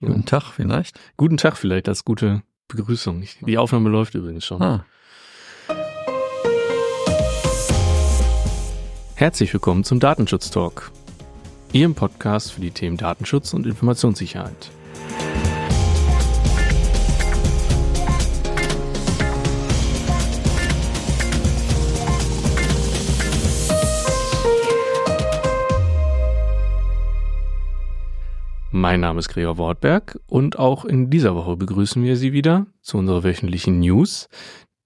Guten Tag vielleicht. Guten Tag vielleicht als gute Begrüßung. Die Aufnahme läuft übrigens schon. Ah. Herzlich willkommen zum Datenschutz Talk, Ihrem Podcast für die Themen Datenschutz und Informationssicherheit. Mein Name ist Gregor Wortberg und auch in dieser Woche begrüßen wir Sie wieder zu unserer wöchentlichen News.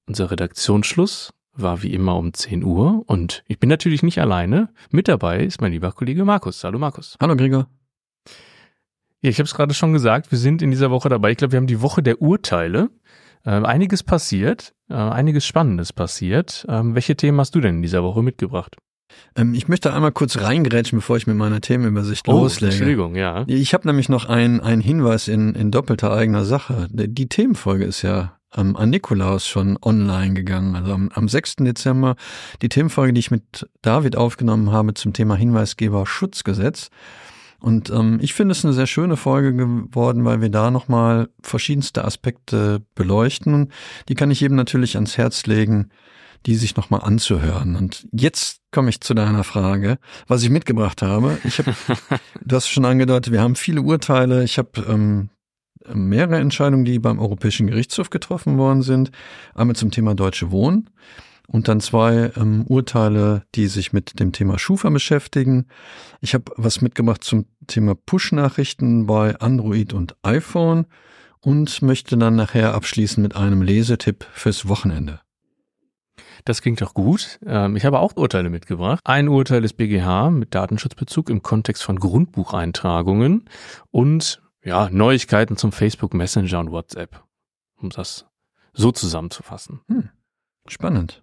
Unser Redaktionsschluss war wie immer um 10 Uhr und ich bin natürlich nicht alleine. Mit dabei ist mein lieber Kollege Markus. Hallo Markus. Hallo Gregor. Ja, ich habe es gerade schon gesagt, wir sind in dieser Woche dabei. Ich glaube, wir haben die Woche der Urteile. Ähm, einiges passiert, äh, einiges Spannendes passiert. Ähm, welche Themen hast du denn in dieser Woche mitgebracht? Ähm, ich möchte einmal kurz reingrätschen, bevor ich mit meiner Themenübersicht oh, loslege. Entschuldigung, ja. Ich habe nämlich noch einen Hinweis in, in doppelter eigener Sache. Die Themenfolge ist ja ähm, an Nikolaus schon online gegangen. Also am, am 6. Dezember die Themenfolge, die ich mit David aufgenommen habe zum Thema Hinweisgeber Schutzgesetz. Und ähm, ich finde es eine sehr schöne Folge geworden, weil wir da nochmal verschiedenste Aspekte beleuchten. Die kann ich eben natürlich ans Herz legen, die sich nochmal anzuhören. Und jetzt komme ich zu deiner Frage, was ich mitgebracht habe. Ich habe, du hast schon angedeutet, wir haben viele Urteile. Ich habe ähm, mehrere Entscheidungen, die beim Europäischen Gerichtshof getroffen worden sind. Einmal zum Thema Deutsche Wohnen und dann zwei ähm, Urteile, die sich mit dem Thema Schufa beschäftigen. Ich habe was mitgebracht zum Thema Push-Nachrichten bei Android und iPhone und möchte dann nachher abschließen mit einem Lesetipp fürs Wochenende. Das klingt doch gut. Ähm, ich habe auch Urteile mitgebracht. Ein Urteil des BGH mit Datenschutzbezug im Kontext von Grundbucheintragungen und ja, Neuigkeiten zum Facebook Messenger und WhatsApp. Um das so zusammenzufassen. Hm. Spannend.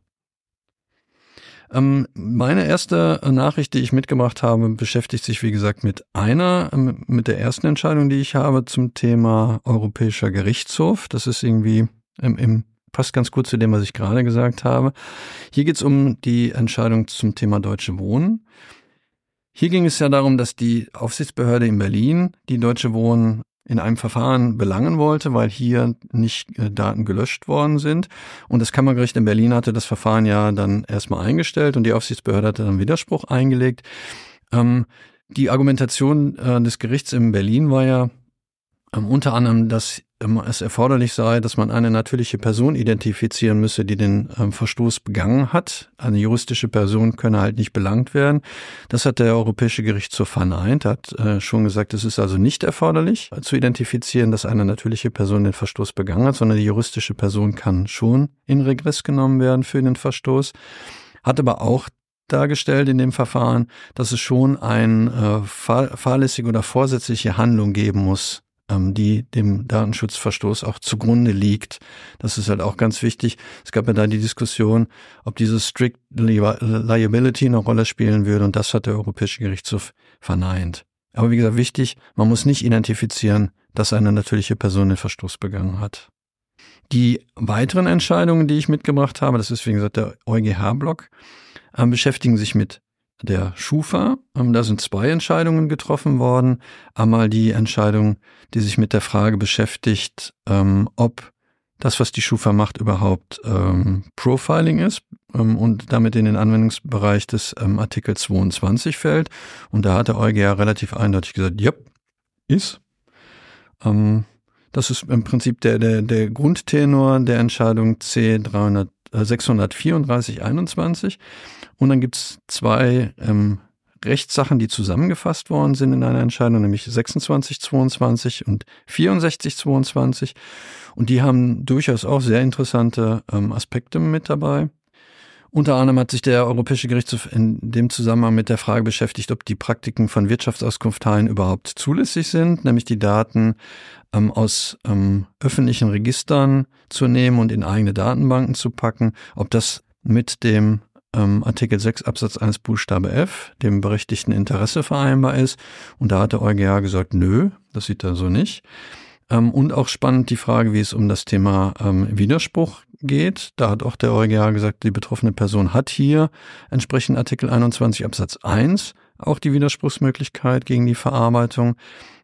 Ähm, meine erste Nachricht, die ich mitgebracht habe, beschäftigt sich, wie gesagt, mit einer, ähm, mit der ersten Entscheidung, die ich habe zum Thema Europäischer Gerichtshof. Das ist irgendwie im, im passt ganz gut zu dem, was ich gerade gesagt habe. Hier geht es um die Entscheidung zum Thema Deutsche Wohnen. Hier ging es ja darum, dass die Aufsichtsbehörde in Berlin die Deutsche Wohnen in einem Verfahren belangen wollte, weil hier nicht äh, Daten gelöscht worden sind. Und das Kammergericht in Berlin hatte das Verfahren ja dann erstmal eingestellt und die Aufsichtsbehörde hatte dann Widerspruch eingelegt. Ähm, die Argumentation äh, des Gerichts in Berlin war ja unter anderem, dass ähm, es erforderlich sei, dass man eine natürliche Person identifizieren müsse, die den ähm, Verstoß begangen hat. Eine juristische Person könne halt nicht belangt werden. Das hat der Europäische Gerichtshof verneint, hat äh, schon gesagt, es ist also nicht erforderlich zu identifizieren, dass eine natürliche Person den Verstoß begangen hat, sondern die juristische Person kann schon in Regress genommen werden für den Verstoß. Hat aber auch dargestellt in dem Verfahren, dass es schon eine äh, fahrlässige oder vorsätzliche Handlung geben muss, ähm, die dem Datenschutzverstoß auch zugrunde liegt. Das ist halt auch ganz wichtig. Es gab ja da die Diskussion, ob dieses Strict Liability eine Rolle spielen würde und das hat der Europäische Gerichtshof verneint. Aber wie gesagt, wichtig, man muss nicht identifizieren, dass eine natürliche Person den Verstoß begangen hat. Die weiteren Entscheidungen, die ich mitgebracht habe, das ist wie gesagt der EuGH-Block, äh, beschäftigen sich mit der Schufa. Ähm, da sind zwei Entscheidungen getroffen worden. Einmal die Entscheidung, die sich mit der Frage beschäftigt, ähm, ob das, was die Schufa macht, überhaupt ähm, Profiling ist und damit in den Anwendungsbereich des Artikel 22 fällt. Und da hat der EuGH relativ eindeutig gesagt, ja, ist. Das ist im Prinzip der, der, der Grundtenor der Entscheidung C 300, äh, 634 21. Und dann gibt's zwei ähm, Rechtssachen, die zusammengefasst worden sind in einer Entscheidung, nämlich 2622 und 6422. Und die haben durchaus auch sehr interessante ähm, Aspekte mit dabei. Unter anderem hat sich der Europäische Gerichtshof in dem Zusammenhang mit der Frage beschäftigt, ob die Praktiken von Wirtschaftsauskunftteilen überhaupt zulässig sind, nämlich die Daten ähm, aus ähm, öffentlichen Registern zu nehmen und in eigene Datenbanken zu packen, ob das mit dem ähm, Artikel 6 Absatz 1 Buchstabe F, dem berechtigten Interesse vereinbar ist. Und da hat der EuGH gesagt, nö, das sieht er so nicht. Ähm, und auch spannend die Frage, wie es um das Thema ähm, Widerspruch geht. Da hat auch der EuGH gesagt, die betroffene Person hat hier entsprechend Artikel 21 Absatz 1 auch die Widerspruchsmöglichkeit gegen die Verarbeitung.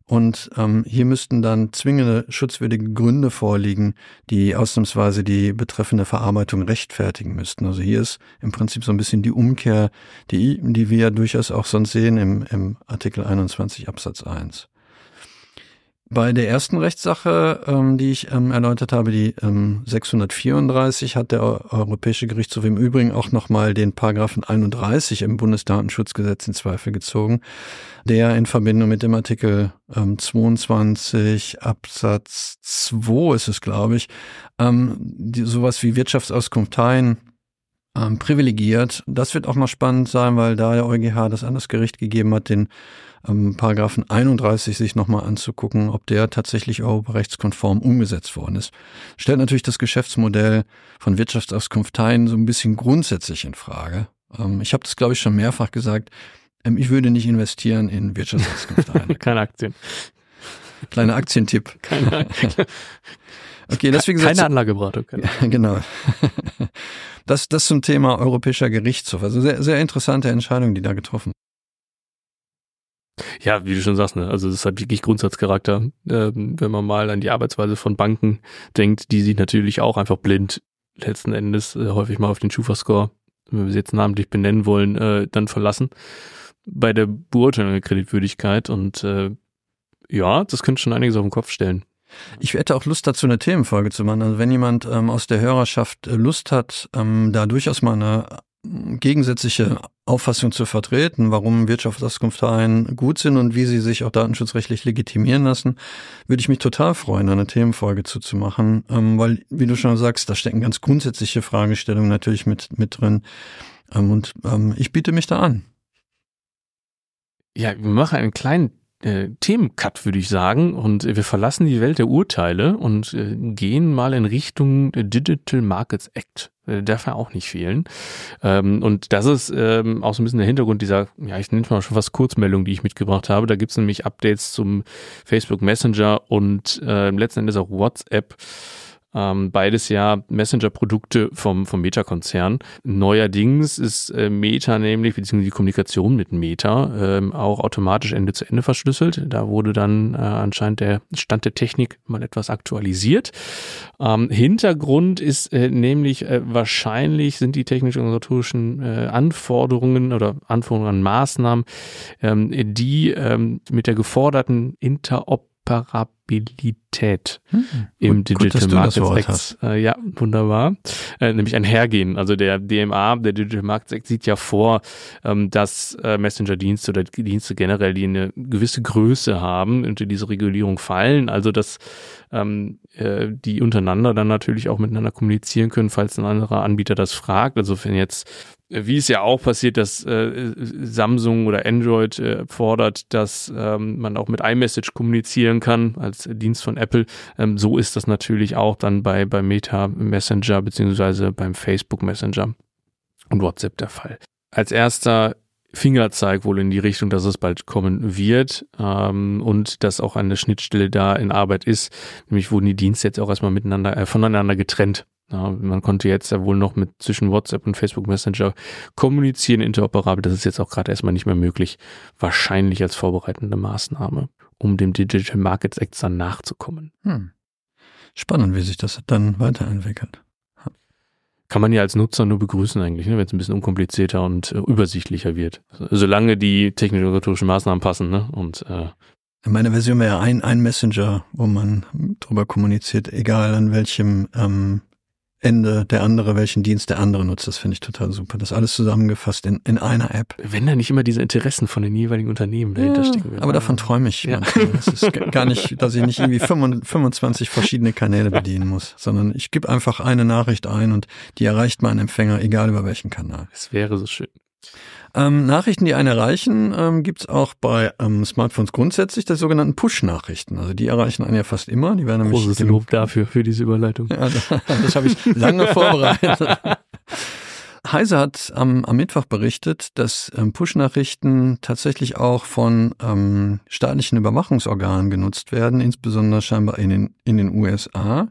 Und ähm, hier müssten dann zwingende schutzwürdige Gründe vorliegen, die ausnahmsweise die betreffende Verarbeitung rechtfertigen müssten. Also hier ist im Prinzip so ein bisschen die Umkehr, die, die wir ja durchaus auch sonst sehen im, im Artikel 21 Absatz 1. Bei der ersten Rechtssache, ähm, die ich ähm, erläutert habe, die ähm, 634, hat der Europäische Gerichtshof im Übrigen auch nochmal den Paragraphen 31 im Bundesdatenschutzgesetz in Zweifel gezogen, der in Verbindung mit dem Artikel ähm, 22 Absatz 2 ist es, glaube ich, ähm, die, sowas wie Wirtschaftsauskunft teilen ähm, privilegiert. Das wird auch noch spannend sein, weil da der EuGH das an das Gericht gegeben hat, den ähm, Paragraphen 31 sich nochmal anzugucken, ob der tatsächlich europarechtskonform umgesetzt worden ist. Stellt natürlich das Geschäftsmodell von Wirtschaftsauskunfteien so ein bisschen grundsätzlich in Frage. Ähm, ich habe das, glaube ich, schon mehrfach gesagt. Ähm, ich würde nicht investieren in Wirtschaftsauskunfteien. Keine Aktien. Kleiner Aktientipp. Keine, okay, deswegen keine Anlageberatung. Keine. genau. Das, das zum Thema Europäischer Gerichtshof. Also sehr, sehr interessante Entscheidung, die da getroffen ja, wie du schon sagst, ne? also das hat wirklich Grundsatzcharakter, ähm, wenn man mal an die Arbeitsweise von Banken denkt, die sich natürlich auch einfach blind letzten Endes äh, häufig mal auf den Schufa-Score, wenn wir sie jetzt namentlich benennen wollen, äh, dann verlassen bei der Beurteilung der Kreditwürdigkeit und äh, ja, das könnte schon einiges auf den Kopf stellen. Ich hätte auch Lust dazu, eine Themenfolge zu machen. Also wenn jemand ähm, aus der Hörerschaft äh, Lust hat, ähm, da durchaus mal eine gegensätzliche Auffassung zu vertreten, warum Wirtschaftsauskunfteien gut sind und wie sie sich auch datenschutzrechtlich legitimieren lassen, würde ich mich total freuen, eine Themenfolge zuzumachen, ähm, weil, wie du schon sagst, da stecken ganz grundsätzliche Fragestellungen natürlich mit, mit drin. Ähm, und ähm, ich biete mich da an. Ja, wir machen einen kleinen äh, Themencut, würde ich sagen. Und wir verlassen die Welt der Urteile und äh, gehen mal in Richtung Digital Markets Act. Äh, darf ja auch nicht fehlen. Ähm, und das ist ähm, auch so ein bisschen der Hintergrund dieser, ja, ich nenne es mal schon fast Kurzmeldung, die ich mitgebracht habe. Da gibt es nämlich Updates zum Facebook Messenger und äh, letzten Endes auch WhatsApp. Ähm, beides ja Messenger-Produkte vom, vom Meta-Konzern. Neuerdings ist äh, Meta nämlich, beziehungsweise die Kommunikation mit Meta, ähm, auch automatisch Ende zu Ende verschlüsselt. Da wurde dann äh, anscheinend der Stand der Technik mal etwas aktualisiert. Ähm, Hintergrund ist äh, nämlich äh, wahrscheinlich sind die technisch-organisatorischen äh, Anforderungen oder Anforderungen an Maßnahmen, ähm, die ähm, mit der geforderten Interoperabilität Interoperabilität hm, im gut, Digital gut, Markets Act. Äh, ja, wunderbar. Äh, nämlich ein Hergehen. Also der DMA, der Digital Markets Act, sieht ja vor, ähm, dass äh, Messenger-Dienste oder Dienste generell, die eine gewisse Größe haben, unter diese Regulierung fallen. Also dass ähm, äh, die untereinander dann natürlich auch miteinander kommunizieren können, falls ein anderer Anbieter das fragt. Also wenn jetzt wie es ja auch passiert, dass äh, Samsung oder Android äh, fordert, dass ähm, man auch mit iMessage kommunizieren kann als Dienst von Apple. Ähm, so ist das natürlich auch dann bei, bei Meta Messenger beziehungsweise beim Facebook Messenger und WhatsApp der Fall. Als erster Fingerzeig wohl in die Richtung, dass es bald kommen wird ähm, und dass auch eine Schnittstelle da in Arbeit ist. Nämlich wurden die Dienste jetzt auch erstmal miteinander äh, voneinander getrennt. Ja, man konnte jetzt ja wohl noch mit zwischen WhatsApp und Facebook Messenger kommunizieren, interoperabel. Das ist jetzt auch gerade erstmal nicht mehr möglich. Wahrscheinlich als vorbereitende Maßnahme, um dem Digital Markets Act dann nachzukommen. Hm. Spannend, wie sich das dann weiterentwickelt. Kann man ja als Nutzer nur begrüßen eigentlich, ne, wenn es ein bisschen unkomplizierter und äh, übersichtlicher wird. Solange die technisch-organisatorischen Maßnahmen passen ne, und äh, in meiner Version wäre ein, ein Messenger, wo man drüber kommuniziert, egal an welchem ähm, Ende der andere, welchen Dienst der andere nutzt. Das finde ich total super. Das alles zusammengefasst in, in einer App. Wenn da nicht immer diese Interessen von den jeweiligen Unternehmen dahinter ja, stecken. Aber davon träume ich. Ja. Es ist gar nicht, dass ich nicht irgendwie 25 verschiedene Kanäle bedienen muss, sondern ich gebe einfach eine Nachricht ein und die erreicht meinen Empfänger, egal über welchen Kanal. Es wäre so schön. Ähm, Nachrichten, die einen erreichen, ähm, gibt auch bei ähm, Smartphones grundsätzlich, die sogenannten Push-Nachrichten. Also die erreichen einen ja fast immer. Die werden nämlich Großes Lob dafür, für diese Überleitung. Ja, das, das habe ich lange vorbereitet. Heise hat am, am Mittwoch berichtet, dass ähm, Push-Nachrichten tatsächlich auch von ähm, staatlichen Überwachungsorganen genutzt werden, insbesondere scheinbar in den, in den USA.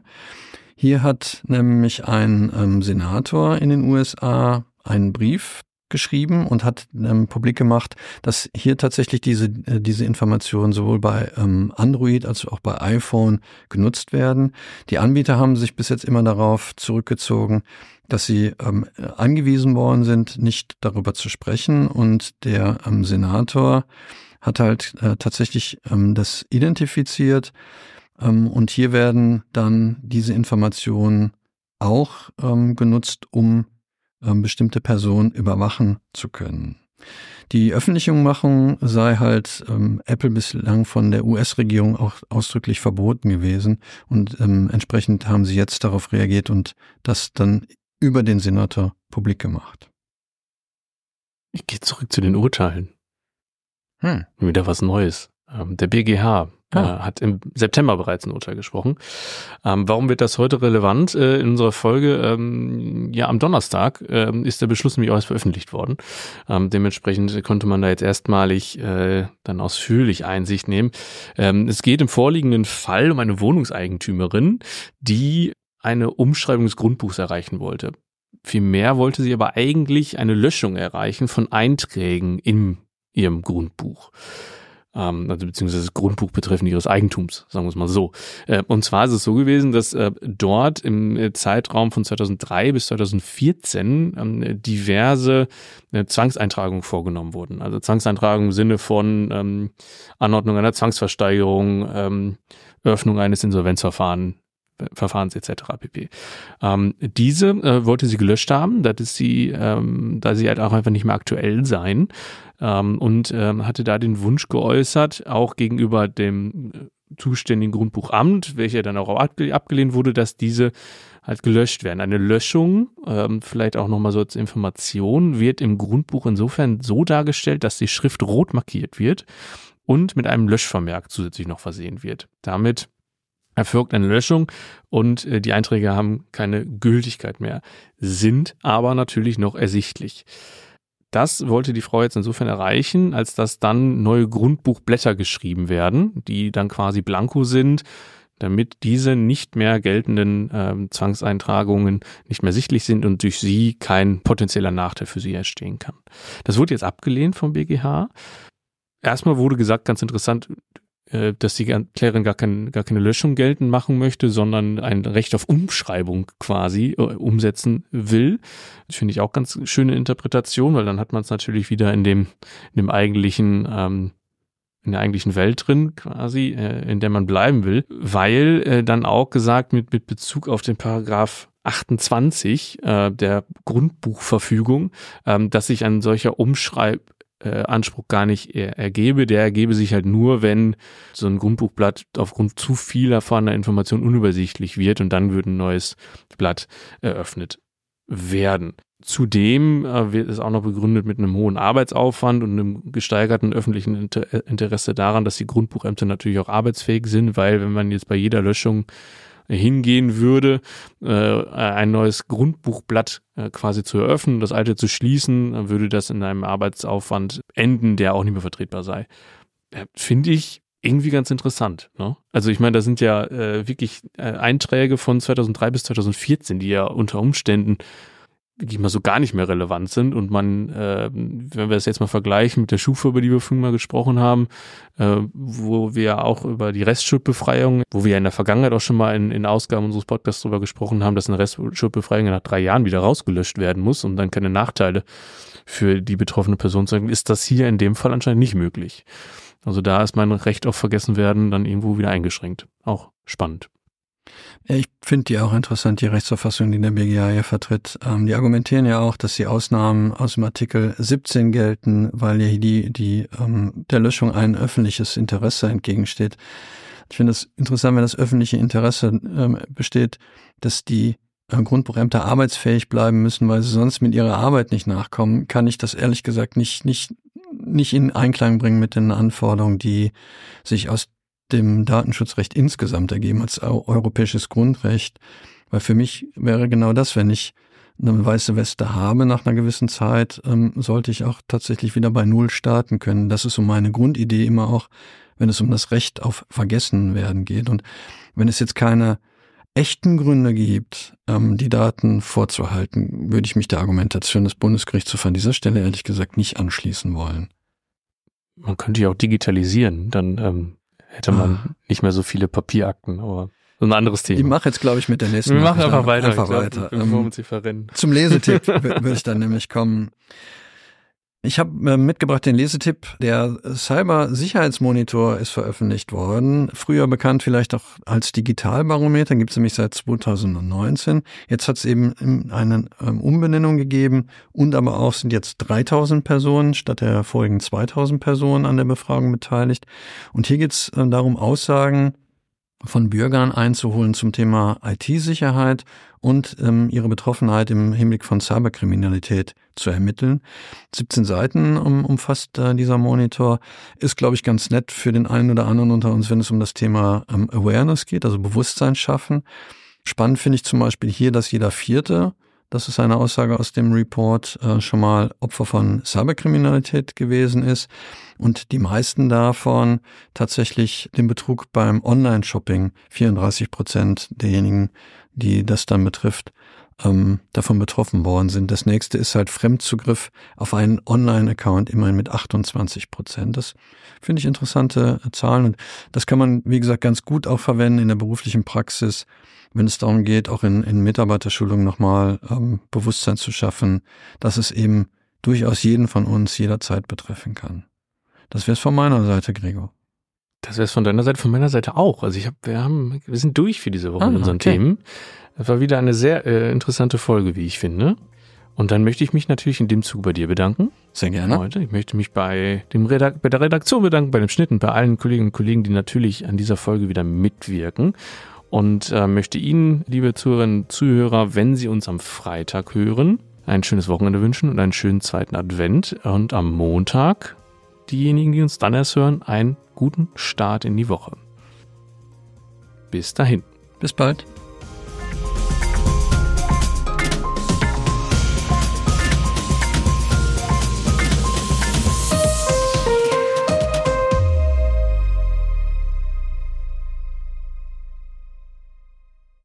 Hier hat nämlich ein ähm, Senator in den USA einen Brief geschrieben und hat ähm, publik gemacht, dass hier tatsächlich diese, äh, diese Informationen sowohl bei ähm, Android als auch bei iPhone genutzt werden. Die Anbieter haben sich bis jetzt immer darauf zurückgezogen, dass sie ähm, angewiesen worden sind, nicht darüber zu sprechen. Und der ähm, Senator hat halt äh, tatsächlich ähm, das identifiziert. Ähm, und hier werden dann diese Informationen auch genutzt, um bestimmte Personen überwachen zu können. Die Öffentlichmachung sei halt ähm, Apple bislang von der US-Regierung auch ausdrücklich verboten gewesen und ähm, entsprechend haben sie jetzt darauf reagiert und das dann über den Senator publik gemacht. Ich gehe zurück zu den Urteilen. Hm. Wieder was Neues. Ähm, der BGH Ah. Äh, hat im September bereits ein Urteil gesprochen. Ähm, warum wird das heute relevant? Äh, in unserer Folge, ähm, ja, am Donnerstag ähm, ist der Beschluss nämlich auch erst veröffentlicht worden. Ähm, dementsprechend konnte man da jetzt erstmalig äh, dann ausführlich Einsicht nehmen. Ähm, es geht im vorliegenden Fall um eine Wohnungseigentümerin, die eine Umschreibung des Grundbuchs erreichen wollte. Vielmehr wollte sie aber eigentlich eine Löschung erreichen von Einträgen in ihrem Grundbuch ähm, also beziehungsweise das Grundbuch betreffend ihres Eigentums, sagen wir es mal so. Äh, und zwar ist es so gewesen, dass äh, dort im äh, Zeitraum von 2003 bis 2014 ähm, diverse äh, Zwangseintragungen vorgenommen wurden. Also Zwangseintragungen im Sinne von ähm, Anordnung einer Zwangsversteigerung, ähm, Öffnung eines Insolvenzverfahrens, Verfahrens etc. pp. Ähm, diese äh, wollte sie gelöscht haben, da sie, ähm, da sie halt auch einfach nicht mehr aktuell sein ähm, und ähm, hatte da den Wunsch geäußert, auch gegenüber dem äh, zuständigen Grundbuchamt, welcher dann auch abgelehnt wurde, dass diese halt gelöscht werden. Eine Löschung, ähm, vielleicht auch nochmal so als Information, wird im Grundbuch insofern so dargestellt, dass die Schrift rot markiert wird und mit einem Löschvermerk zusätzlich noch versehen wird. Damit erfolgt eine Löschung und äh, die Einträge haben keine Gültigkeit mehr, sind aber natürlich noch ersichtlich. Das wollte die Frau jetzt insofern erreichen, als dass dann neue Grundbuchblätter geschrieben werden, die dann quasi blanko sind, damit diese nicht mehr geltenden äh, Zwangseintragungen nicht mehr sichtlich sind und durch sie kein potenzieller Nachteil für sie entstehen kann. Das wurde jetzt abgelehnt vom BGH. Erstmal wurde gesagt, ganz interessant, dass die Klärerin gar, kein, gar keine Löschung geltend machen möchte, sondern ein Recht auf Umschreibung quasi äh, umsetzen will. Das finde ich auch ganz schöne Interpretation, weil dann hat man es natürlich wieder in dem, in dem eigentlichen, ähm, in der eigentlichen Welt drin, quasi, äh, in der man bleiben will, weil äh, dann auch gesagt mit, mit Bezug auf den Paragraph 28 äh, der Grundbuchverfügung, ähm, dass sich ein solcher Umschreib äh, Anspruch gar nicht er, ergebe. Der ergebe sich halt nur, wenn so ein Grundbuchblatt aufgrund zu viel erfahrener Information unübersichtlich wird und dann würde ein neues Blatt eröffnet werden. Zudem äh, wird es auch noch begründet mit einem hohen Arbeitsaufwand und einem gesteigerten öffentlichen Inter Interesse daran, dass die Grundbuchämter natürlich auch arbeitsfähig sind, weil wenn man jetzt bei jeder Löschung hingehen würde, äh, ein neues Grundbuchblatt äh, quasi zu eröffnen, das alte zu schließen, würde das in einem Arbeitsaufwand enden, der auch nicht mehr vertretbar sei. Äh, Finde ich irgendwie ganz interessant. Ne? Also ich meine, da sind ja äh, wirklich äh, Einträge von 2003 bis 2014, die ja unter Umständen wirklich mal so gar nicht mehr relevant sind und man, äh, wenn wir das jetzt mal vergleichen mit der Schufa, über die wir vorhin mal gesprochen haben, äh, wo wir auch über die Restschuldbefreiung, wo wir in der Vergangenheit auch schon mal in, in Ausgaben unseres Podcasts darüber gesprochen haben, dass eine Restschuldbefreiung nach drei Jahren wieder rausgelöscht werden muss und dann keine Nachteile für die betroffene Person zu sagen, ist das hier in dem Fall anscheinend nicht möglich. Also da ist mein Recht auf vergessen werden dann irgendwo wieder eingeschränkt. Auch spannend. Ich finde die auch interessant, die Rechtsauffassung, die der BGA hier vertritt. Ähm, die argumentieren ja auch, dass die Ausnahmen aus dem Artikel 17 gelten, weil ja die, die ähm, der Löschung ein öffentliches Interesse entgegensteht. Ich finde es interessant, wenn das öffentliche Interesse ähm, besteht, dass die äh, Grundbuchämter arbeitsfähig bleiben müssen, weil sie sonst mit ihrer Arbeit nicht nachkommen, kann ich das ehrlich gesagt nicht, nicht, nicht in Einklang bringen mit den Anforderungen, die sich aus dem Datenschutzrecht insgesamt ergeben als europäisches Grundrecht. Weil für mich wäre genau das, wenn ich eine weiße Weste habe nach einer gewissen Zeit, ähm, sollte ich auch tatsächlich wieder bei Null starten können. Das ist so meine Grundidee immer auch, wenn es um das Recht auf Vergessen werden geht. Und wenn es jetzt keine echten Gründe gibt, ähm, die Daten vorzuhalten, würde ich mich der Argumentation des Bundesgerichtshofs an dieser Stelle ehrlich gesagt nicht anschließen wollen. Man könnte ja auch digitalisieren, dann ähm, hätte man ah. nicht mehr so viele Papierakten, aber so ein anderes Thema. Ich mache jetzt, glaube ich, mit der nächsten. Wir machen einfach weiter. Einfach weiter. Glaub, hier verrennen. Zum Lesetipp würde ich dann nämlich kommen. Ich habe äh, mitgebracht den Lesetipp. Der Cyber-Sicherheitsmonitor ist veröffentlicht worden. Früher bekannt vielleicht auch als Digitalbarometer, gibt es nämlich seit 2019. Jetzt hat es eben eine ähm, Umbenennung gegeben und aber auch sind jetzt 3000 Personen statt der vorigen 2000 Personen an der Befragung beteiligt. Und hier geht es äh, darum, Aussagen von Bürgern einzuholen zum Thema IT-Sicherheit und ähm, ihre Betroffenheit im Hinblick von Cyberkriminalität zu ermitteln. 17 Seiten um, umfasst dieser Monitor. Ist, glaube ich, ganz nett für den einen oder anderen unter uns, wenn es um das Thema ähm, Awareness geht, also Bewusstsein schaffen. Spannend finde ich zum Beispiel hier, dass jeder Vierte das ist eine Aussage aus dem Report, äh, schon mal Opfer von Cyberkriminalität gewesen ist und die meisten davon tatsächlich den Betrug beim Online-Shopping, 34 Prozent derjenigen, die das dann betrifft, ähm, davon betroffen worden sind. Das nächste ist halt Fremdzugriff auf einen Online-Account, immerhin mit 28 Prozent. Das finde ich interessante Zahlen und das kann man, wie gesagt, ganz gut auch verwenden in der beruflichen Praxis, wenn es darum geht, auch in, in Mitarbeiterschulung nochmal ähm, Bewusstsein zu schaffen, dass es eben durchaus jeden von uns jederzeit betreffen kann. Das wäre es von meiner Seite, Gregor. Das wäre es von deiner Seite, von meiner Seite auch. Also ich habe, wir haben, wir sind durch für diese Woche ah, mit unseren okay. Themen. Das war wieder eine sehr äh, interessante Folge, wie ich finde. Und dann möchte ich mich natürlich in dem Zug bei dir bedanken. Sehr gerne. Heute. Ich möchte mich bei, dem Redak bei der Redaktion bedanken, bei dem Schnitten, bei allen Kolleginnen und Kollegen, die natürlich an dieser Folge wieder mitwirken und äh, möchte Ihnen, liebe Zuhörerinnen und Zuhörer, wenn Sie uns am Freitag hören, ein schönes Wochenende wünschen und einen schönen zweiten Advent und am Montag diejenigen, die uns dann erst hören, einen guten Start in die Woche. Bis dahin. Bis bald.